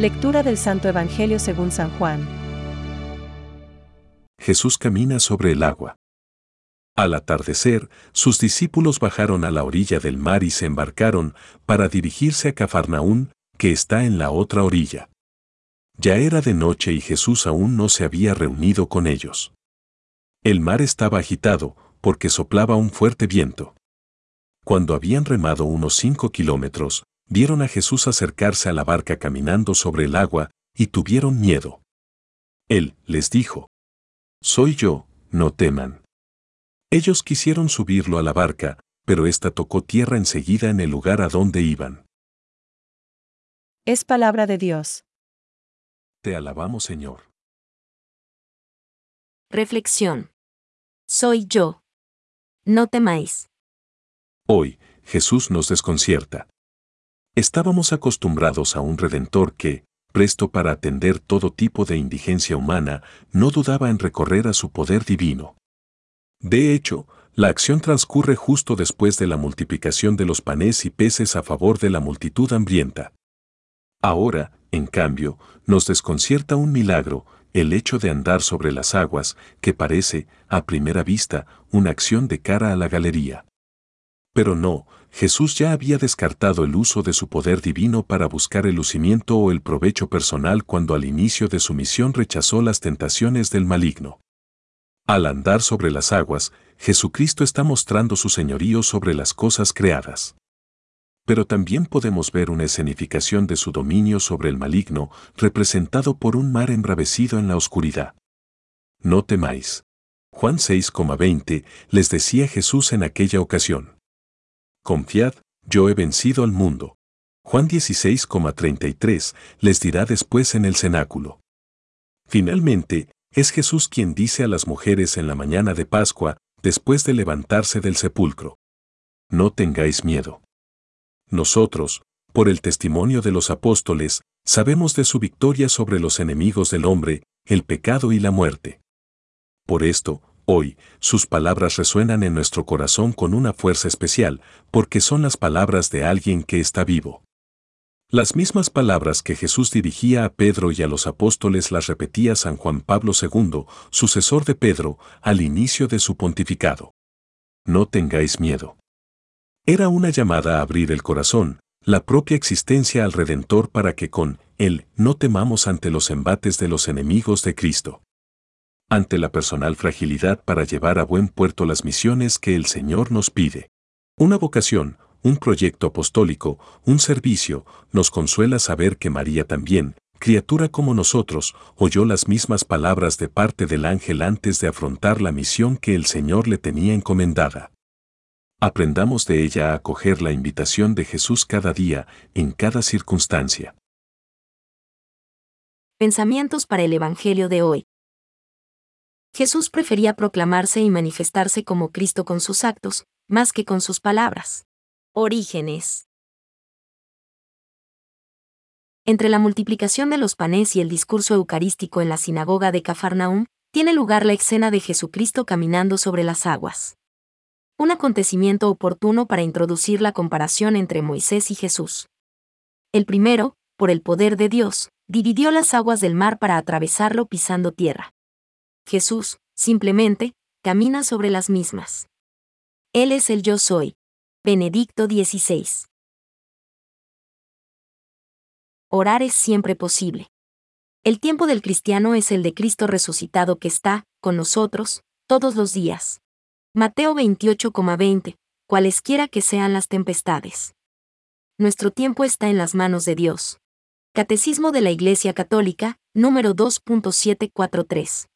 Lectura del Santo Evangelio según San Juan. Jesús camina sobre el agua. Al atardecer, sus discípulos bajaron a la orilla del mar y se embarcaron para dirigirse a Cafarnaún, que está en la otra orilla. Ya era de noche y Jesús aún no se había reunido con ellos. El mar estaba agitado, porque soplaba un fuerte viento. Cuando habían remado unos cinco kilómetros, vieron a Jesús acercarse a la barca caminando sobre el agua, y tuvieron miedo. Él les dijo, Soy yo, no teman. Ellos quisieron subirlo a la barca, pero ésta tocó tierra enseguida en el lugar a donde iban. Es palabra de Dios. Te alabamos, Señor. Reflexión. Soy yo. No temáis. Hoy, Jesús nos desconcierta. Estábamos acostumbrados a un Redentor que, presto para atender todo tipo de indigencia humana, no dudaba en recorrer a su poder divino. De hecho, la acción transcurre justo después de la multiplicación de los panes y peces a favor de la multitud hambrienta. Ahora, en cambio, nos desconcierta un milagro, el hecho de andar sobre las aguas, que parece, a primera vista, una acción de cara a la galería. Pero no, Jesús ya había descartado el uso de su poder divino para buscar el lucimiento o el provecho personal cuando al inicio de su misión rechazó las tentaciones del maligno. Al andar sobre las aguas, Jesucristo está mostrando su señorío sobre las cosas creadas. Pero también podemos ver una escenificación de su dominio sobre el maligno, representado por un mar embravecido en la oscuridad. No temáis. Juan 6,20 les decía Jesús en aquella ocasión. Confiad, yo he vencido al mundo. Juan 16,33 les dirá después en el cenáculo. Finalmente, es Jesús quien dice a las mujeres en la mañana de Pascua, después de levantarse del sepulcro. No tengáis miedo. Nosotros, por el testimonio de los apóstoles, sabemos de su victoria sobre los enemigos del hombre, el pecado y la muerte. Por esto, hoy, sus palabras resuenan en nuestro corazón con una fuerza especial, porque son las palabras de alguien que está vivo. Las mismas palabras que Jesús dirigía a Pedro y a los apóstoles las repetía San Juan Pablo II, sucesor de Pedro, al inicio de su pontificado. No tengáis miedo. Era una llamada a abrir el corazón, la propia existencia al Redentor para que con Él no temamos ante los embates de los enemigos de Cristo. Ante la personal fragilidad para llevar a buen puerto las misiones que el Señor nos pide. Una vocación, un proyecto apostólico, un servicio, nos consuela saber que María también, criatura como nosotros, oyó las mismas palabras de parte del ángel antes de afrontar la misión que el Señor le tenía encomendada. Aprendamos de ella a acoger la invitación de Jesús cada día, en cada circunstancia. Pensamientos para el Evangelio de hoy. Jesús prefería proclamarse y manifestarse como Cristo con sus actos, más que con sus palabras. Orígenes. Entre la multiplicación de los panes y el discurso eucarístico en la sinagoga de Cafarnaum, tiene lugar la escena de Jesucristo caminando sobre las aguas. Un acontecimiento oportuno para introducir la comparación entre Moisés y Jesús. El primero, por el poder de Dios, dividió las aguas del mar para atravesarlo pisando tierra. Jesús, simplemente, camina sobre las mismas. Él es el yo soy, Benedicto XVI. Orar es siempre posible. El tiempo del cristiano es el de Cristo resucitado que está, con nosotros, todos los días. Mateo 28,20, cualesquiera que sean las tempestades. Nuestro tiempo está en las manos de Dios. Catecismo de la Iglesia Católica, número 2.743.